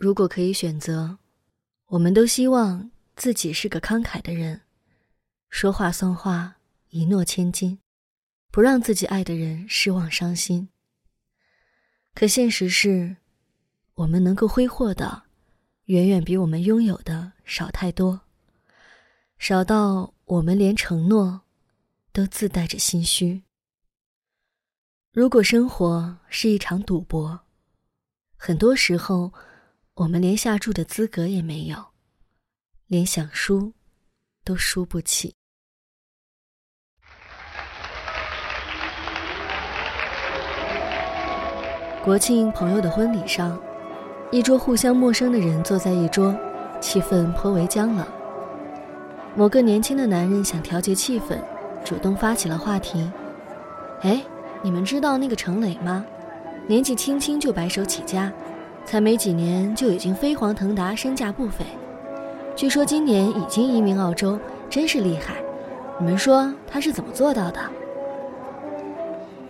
如果可以选择，我们都希望自己是个慷慨的人，说话算话，一诺千金，不让自己爱的人失望伤心。可现实是，我们能够挥霍的，远远比我们拥有的少太多，少到我们连承诺，都自带着心虚。如果生活是一场赌博，很多时候，我们连下注的资格也没有，连想输，都输不起。国庆朋友的婚礼上，一桌互相陌生的人坐在一桌，气氛颇为僵冷。某个年轻的男人想调节气氛，主动发起了话题：“哎。”你们知道那个程磊吗？年纪轻轻就白手起家，才没几年就已经飞黄腾达，身价不菲。据说今年已经移民澳洲，真是厉害。你们说他是怎么做到的？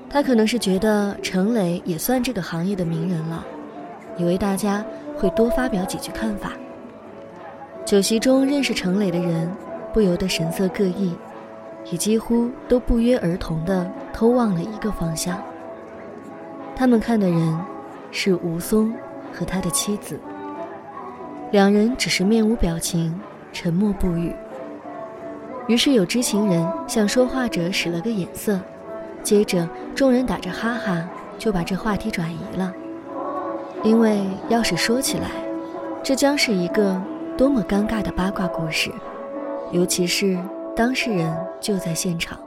他可能是觉得程磊也算这个行业的名人了，以为大家会多发表几句看法。酒席中认识程磊的人，不由得神色各异。也几乎都不约而同地偷望了一个方向。他们看的人是吴松和他的妻子，两人只是面无表情，沉默不语。于是有知情人向说话者使了个眼色，接着众人打着哈哈就把这话题转移了。因为要是说起来，这将是一个多么尴尬的八卦故事，尤其是。当事人就在现场。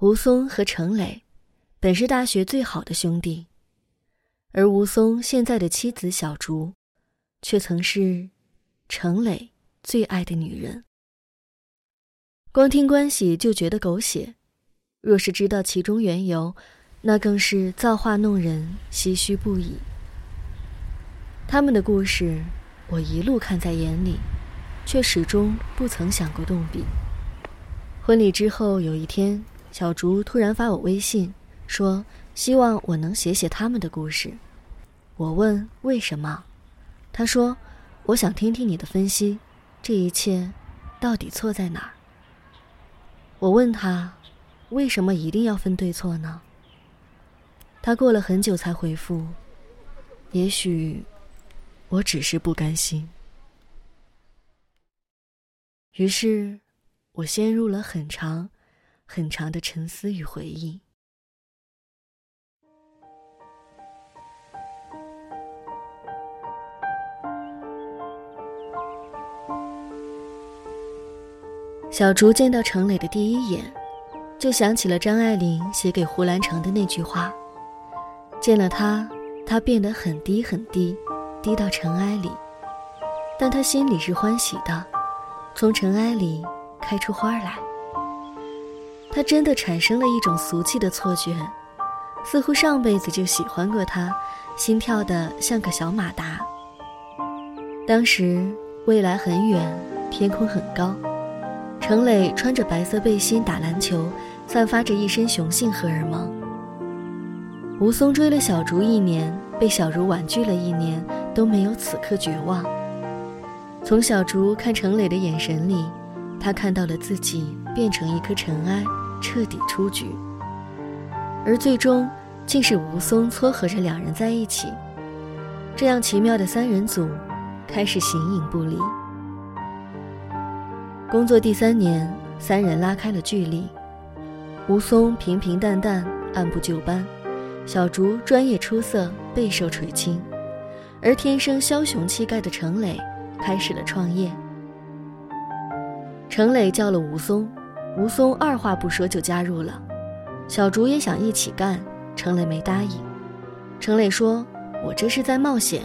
吴松和程磊本是大学最好的兄弟，而吴松现在的妻子小竹，却曾是程磊最爱的女人。光听关系就觉得狗血，若是知道其中缘由，那更是造化弄人，唏嘘不已。他们的故事，我一路看在眼里。却始终不曾想过动笔。婚礼之后有一天，小竹突然发我微信，说希望我能写写他们的故事。我问为什么，他说我想听听你的分析，这一切到底错在哪儿？我问他为什么一定要分对错呢？他过了很久才回复，也许我只是不甘心。于是，我陷入了很长、很长的沉思与回忆。小竹见到程磊的第一眼，就想起了张爱玲写给胡兰成的那句话：“见了他，他变得很低很低，低到尘埃里，但他心里是欢喜的。”从尘埃里开出花来，他真的产生了一种俗气的错觉，似乎上辈子就喜欢过他，心跳的像个小马达。当时未来很远，天空很高，程磊穿着白色背心打篮球，散发着一身雄性荷尔蒙。吴松追了小竹一年，被小茹婉拒了一年，都没有此刻绝望。从小竹看程磊的眼神里，他看到了自己变成一颗尘埃，彻底出局。而最终，竟是吴松撮合着两人在一起，这样奇妙的三人组，开始形影不离。工作第三年，三人拉开了距离。吴松平平淡淡，按部就班；小竹专业出色，备受垂青，而天生枭雄气概的程磊。开始了创业。程磊叫了吴松，吴松二话不说就加入了。小竹也想一起干，程磊没答应。程磊说：“我这是在冒险，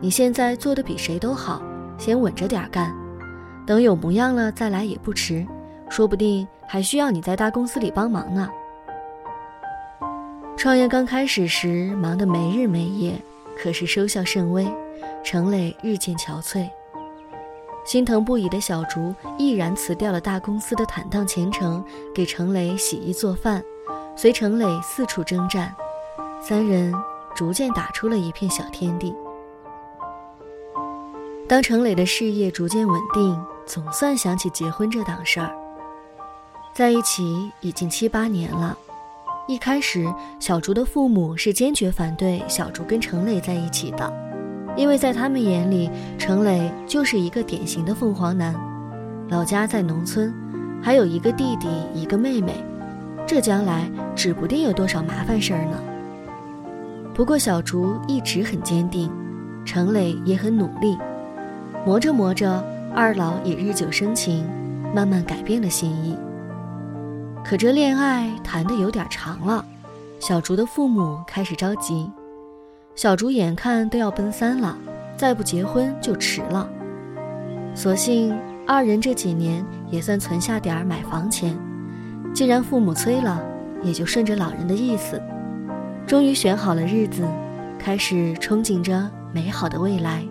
你现在做的比谁都好，先稳着点干，等有模样了再来也不迟，说不定还需要你在大公司里帮忙呢。”创业刚开始时忙得没日没夜，可是收效甚微，程磊日渐憔悴。心疼不已的小竹毅然辞掉了大公司的坦荡前程，给程磊洗衣做饭，随程磊四处征战，三人逐渐打出了一片小天地。当程磊的事业逐渐稳定，总算想起结婚这档事儿。在一起已经七八年了，一开始小竹的父母是坚决反对小竹跟程磊在一起的，因为在他们眼里，程磊就是一个典型的凤凰男，老家在农村，还有一个弟弟一个妹妹，这将来指不定有多少麻烦事儿呢。不过小竹一直很坚定，程磊也很努力。磨着磨着，二老也日久生情，慢慢改变了心意。可这恋爱谈得有点长了，小竹的父母开始着急。小竹眼看都要奔三了，再不结婚就迟了。所幸二人这几年也算存下点买房钱，既然父母催了，也就顺着老人的意思，终于选好了日子，开始憧憬着美好的未来。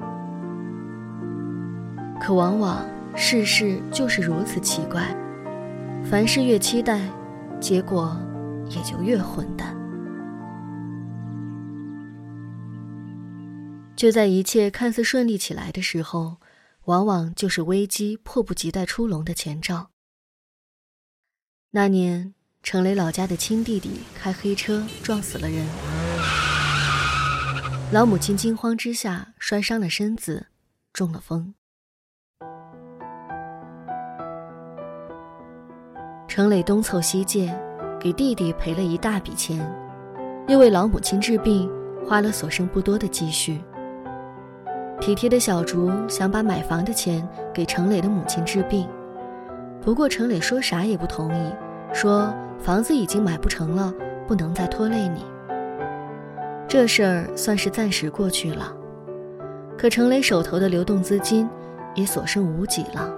可往往世事就是如此奇怪，凡事越期待，结果也就越混蛋。就在一切看似顺利起来的时候，往往就是危机迫不及待出笼的前兆。那年，程雷老家的亲弟弟开黑车撞死了人，老母亲惊慌之下摔伤了身子，中了风。程磊东凑西借，给弟弟赔了一大笔钱，又为老母亲治病花了所剩不多的积蓄。体贴的小竹想把买房的钱给程磊的母亲治病，不过程磊说啥也不同意，说房子已经买不成了，不能再拖累你。这事儿算是暂时过去了，可程磊手头的流动资金也所剩无几了。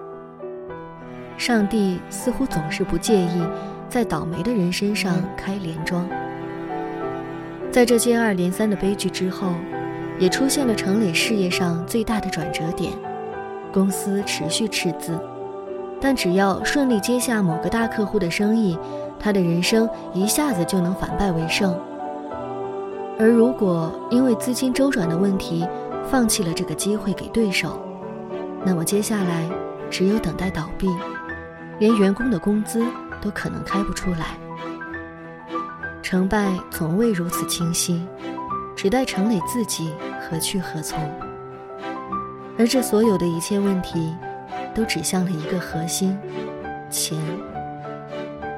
上帝似乎总是不介意在倒霉的人身上开连庄。在这接二连三的悲剧之后，也出现了程磊事业上最大的转折点，公司持续赤字，但只要顺利接下某个大客户的生意，他的人生一下子就能反败为胜。而如果因为资金周转的问题，放弃了这个机会给对手，那么接下来只有等待倒闭。连员工的工资都可能开不出来，成败从未如此清晰，只待程磊自己何去何从。而这所有的一切问题，都指向了一个核心：钱。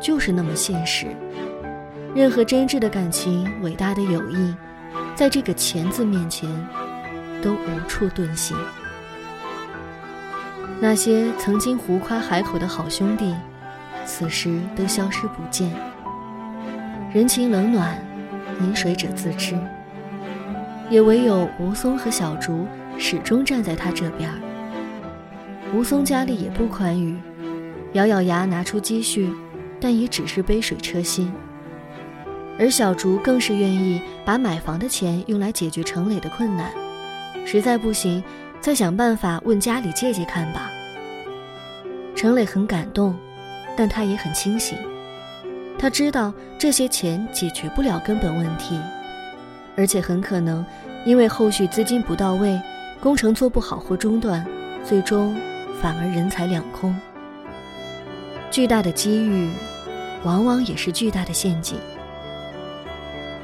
就是那么现实，任何真挚的感情、伟大的友谊，在这个“钱”字面前，都无处遁形。那些曾经胡夸海口的好兄弟，此时都消失不见。人情冷暖，饮水者自知。也唯有吴松和小竹始终站在他这边。吴松家里也不宽裕，咬咬牙拿出积蓄，但也只是杯水车薪。而小竹更是愿意把买房的钱用来解决程磊的困难，实在不行。再想办法问家里借借看吧。程磊很感动，但他也很清醒。他知道这些钱解决不了根本问题，而且很可能因为后续资金不到位，工程做不好或中断，最终反而人财两空。巨大的机遇，往往也是巨大的陷阱。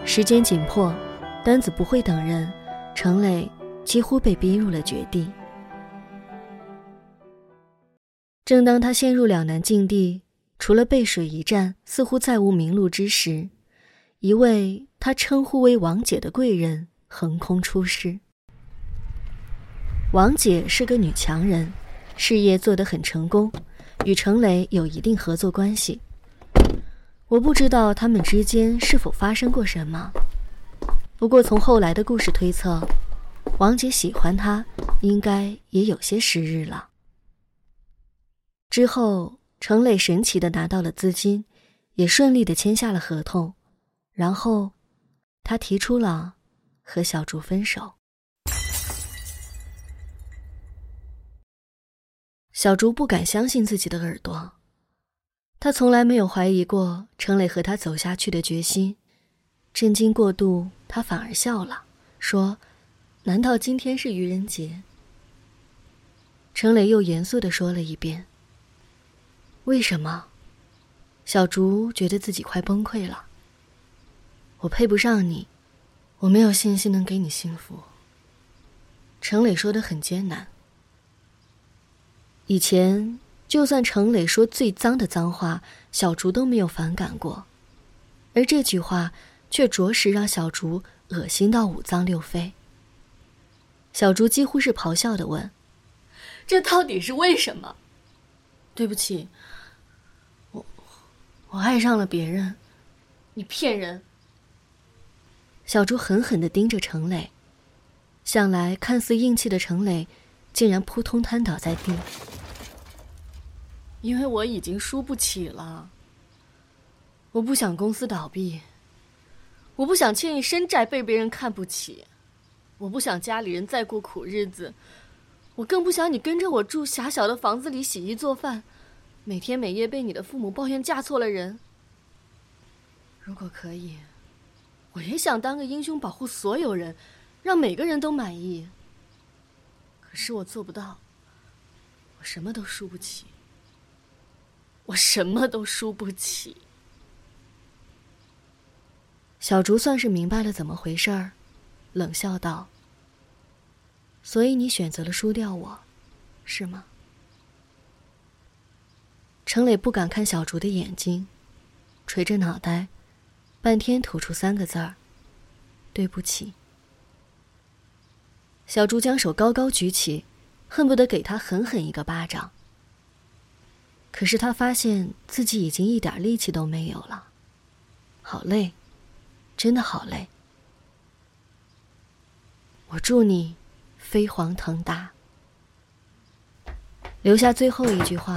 时间紧迫，单子不会等人，程磊。几乎被逼入了绝地。正当他陷入两难境地，除了背水一战，似乎再无明路之时，一位他称呼为王姐的贵人横空出世。王姐是个女强人，事业做得很成功，与程磊有一定合作关系。我不知道他们之间是否发生过什么，不过从后来的故事推测。王姐喜欢他，应该也有些时日了。之后，程磊神奇的拿到了资金，也顺利的签下了合同，然后，他提出了和小竹分手。小竹不敢相信自己的耳朵，他从来没有怀疑过程磊和他走下去的决心，震惊过度他反而笑了，说：“难道今天是愚人节？”程磊又严肃的说了一遍：“为什么？”小竹觉得自己快崩溃了。我配不上你，我没有信心能给你幸福。程磊说的很艰难。以前，就算程磊说最脏的脏话，小竹都没有反感过，而这句话却着实让小竹恶心到五脏六腑。小竹几乎是咆哮的问：“这到底是为什么？”对不起，我我爱上了别人。你骗人！小竹狠狠的盯着程磊，向来看似硬气的程磊，竟然扑通瘫倒在地。因为我已经输不起了。我不想公司倒闭，我不想欠一身债被别人看不起，我不想家里人再过苦日子，我更不想你跟着我住狭小的房子里洗衣做饭，每天每夜被你的父母抱怨嫁错了人。如果可以。我也想当个英雄，保护所有人，让每个人都满意。可是我做不到，我什么都输不起，我什么都输不起。小竹算是明白了怎么回事儿，冷笑道：“所以你选择了输掉我，是吗？”程磊不敢看小竹的眼睛，垂着脑袋。半天吐出三个字儿：“对不起。”小竹将手高高举起，恨不得给他狠狠一个巴掌。可是他发现自己已经一点力气都没有了，好累，真的好累。我祝你飞黄腾达。留下最后一句话，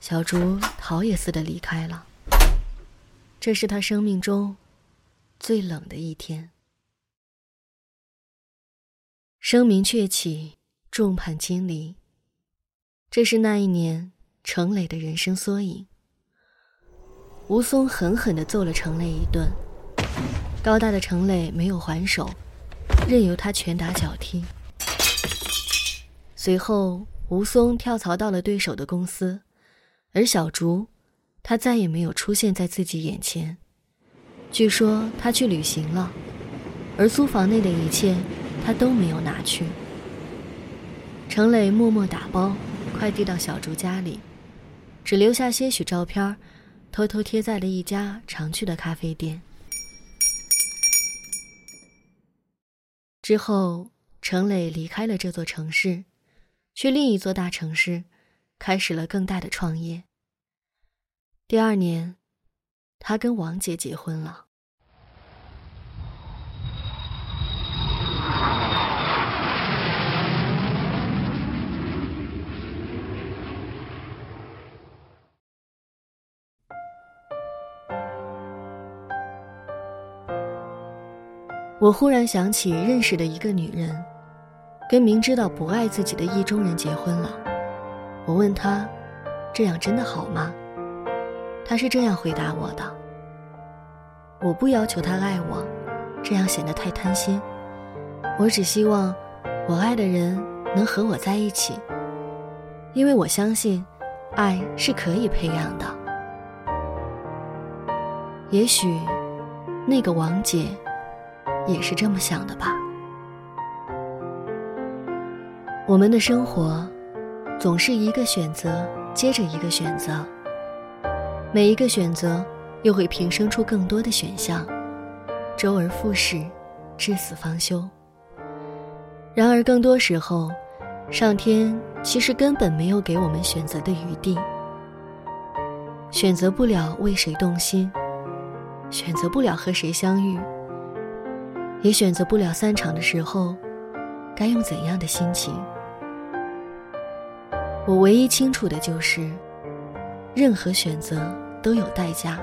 小竹逃也似的离开了。这是他生命中最冷的一天。声名鹊起，众叛亲离。这是那一年程磊的人生缩影。吴松狠狠的揍了程磊一顿，高大的程磊没有还手，任由他拳打脚踢。随后，吴松跳槽到了对手的公司，而小竹。他再也没有出现在自己眼前。据说他去旅行了，而租房内的一切他都没有拿去。程磊默默打包，快递到小竹家里，只留下些许照片，偷偷贴在了一家常去的咖啡店。之后，程磊离开了这座城市，去另一座大城市，开始了更大的创业。第二年，他跟王姐结婚了。我忽然想起认识的一个女人，跟明知道不爱自己的意中人结婚了。我问她：“这样真的好吗？”她是这样回答我的：“我不要求他爱我，这样显得太贪心。我只希望我爱的人能和我在一起，因为我相信，爱是可以培养的。也许，那个王姐也是这么想的吧。我们的生活，总是一个选择接着一个选择。”每一个选择，又会平生出更多的选项，周而复始，至死方休。然而，更多时候，上天其实根本没有给我们选择的余地。选择不了为谁动心，选择不了和谁相遇，也选择不了散场的时候，该用怎样的心情。我唯一清楚的就是，任何选择。都有代价。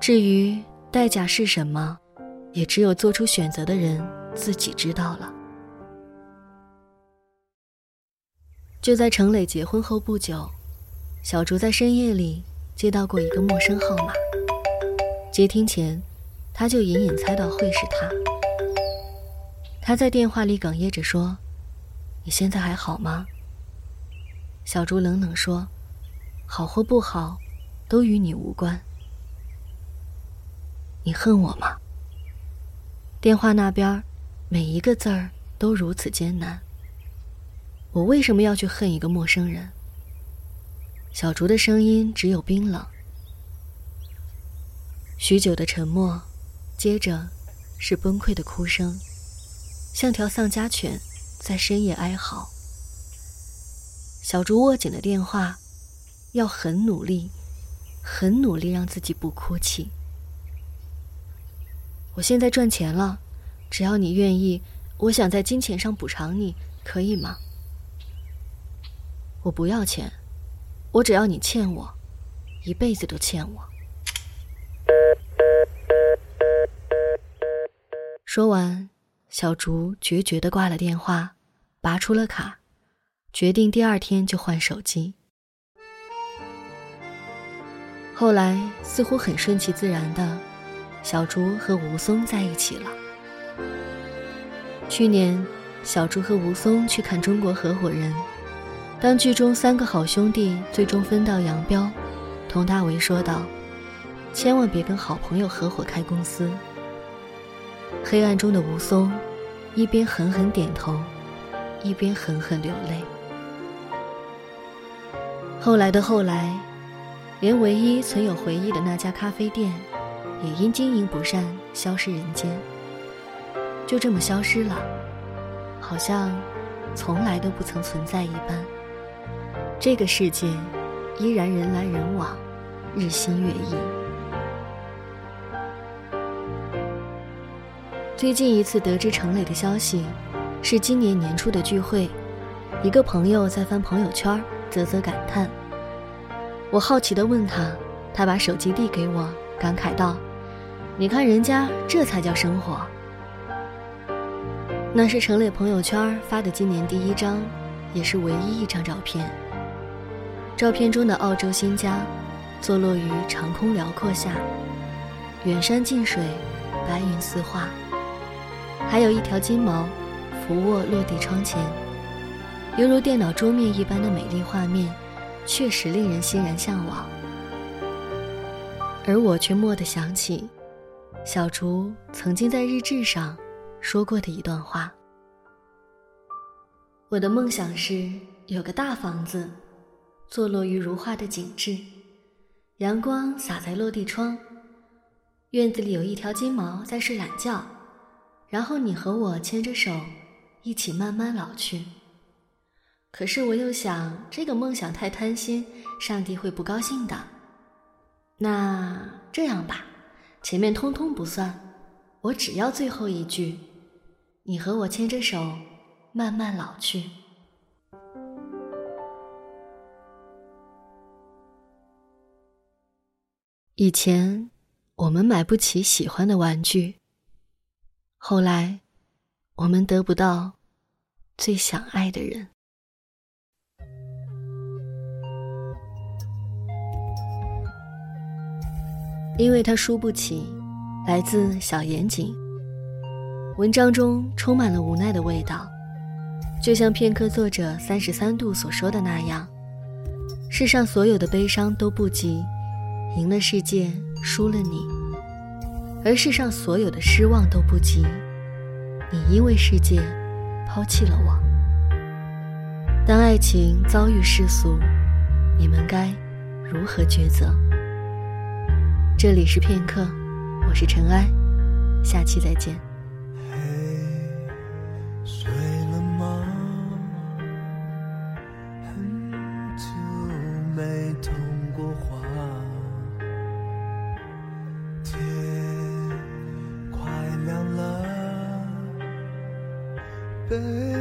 至于代价是什么，也只有做出选择的人自己知道了。就在程磊结婚后不久，小竹在深夜里接到过一个陌生号码。接听前，他就隐隐猜到会是他。他在电话里哽咽着说：“你现在还好吗？”小竹冷冷说：“好或不好，都与你无关。”你恨我吗？电话那边，每一个字儿都如此艰难。我为什么要去恨一个陌生人？小竹的声音只有冰冷。许久的沉默，接着是崩溃的哭声，像条丧家犬在深夜哀嚎。小竹握紧了电话，要很努力，很努力让自己不哭泣。我现在赚钱了，只要你愿意，我想在金钱上补偿你，可以吗？我不要钱，我只要你欠我，一辈子都欠我。说完，小竹决绝的挂了电话，拔出了卡，决定第二天就换手机。后来似乎很顺其自然的。小竹和吴松在一起了。去年，小竹和吴松去看《中国合伙人》，当剧中三个好兄弟最终分道扬镳，佟大为说道：“千万别跟好朋友合伙开公司。”黑暗中的吴松，一边狠狠点头，一边狠狠流泪。后来的后来，连唯一存有回忆的那家咖啡店。也因经营不善消失人间，就这么消失了，好像从来都不曾存在一般。这个世界依然人来人往，日新月异。最近一次得知程磊的消息，是今年年初的聚会，一个朋友在翻朋友圈，啧啧感叹。我好奇地问他，他把手机递给我，感慨道。你看人家这才叫生活。那是程磊朋友圈发的今年第一张，也是唯一一张照片。照片中的澳洲新家，坐落于长空辽阔下，远山近水，白云似画，还有一条金毛俯卧落地窗前，犹如电脑桌面一般的美丽画面，确实令人欣然向往。而我却蓦地想起。小竹曾经在日志上说过的一段话：“我的梦想是有个大房子，坐落于如画的景致，阳光洒在落地窗，院子里有一条金毛在睡懒觉，然后你和我牵着手，一起慢慢老去。可是我又想，这个梦想太贪心，上帝会不高兴的。那这样吧。”前面通通不算，我只要最后一句：你和我牵着手，慢慢老去。以前我们买不起喜欢的玩具，后来我们得不到最想爱的人，因为他输不起。来自小严谨。文章中充满了无奈的味道，就像片刻作者三十三度所说的那样：世上所有的悲伤都不及赢了世界，输了你；而世上所有的失望都不及你因为世界抛弃了我。当爱情遭遇世俗，你们该如何抉择？这里是片刻。我是尘埃，下期再见。嘿，睡了吗？很久没通过话。被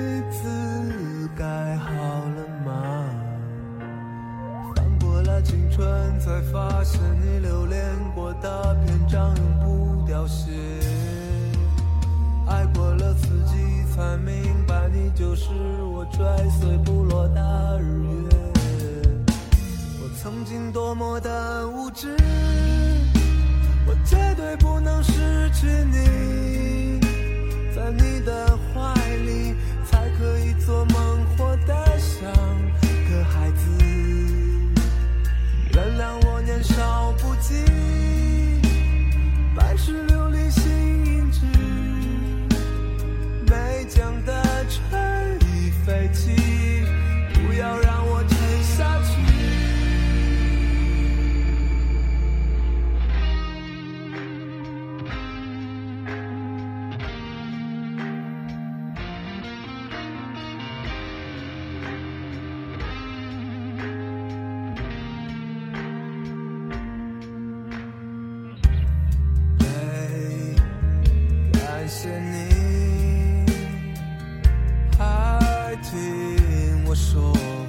听我说。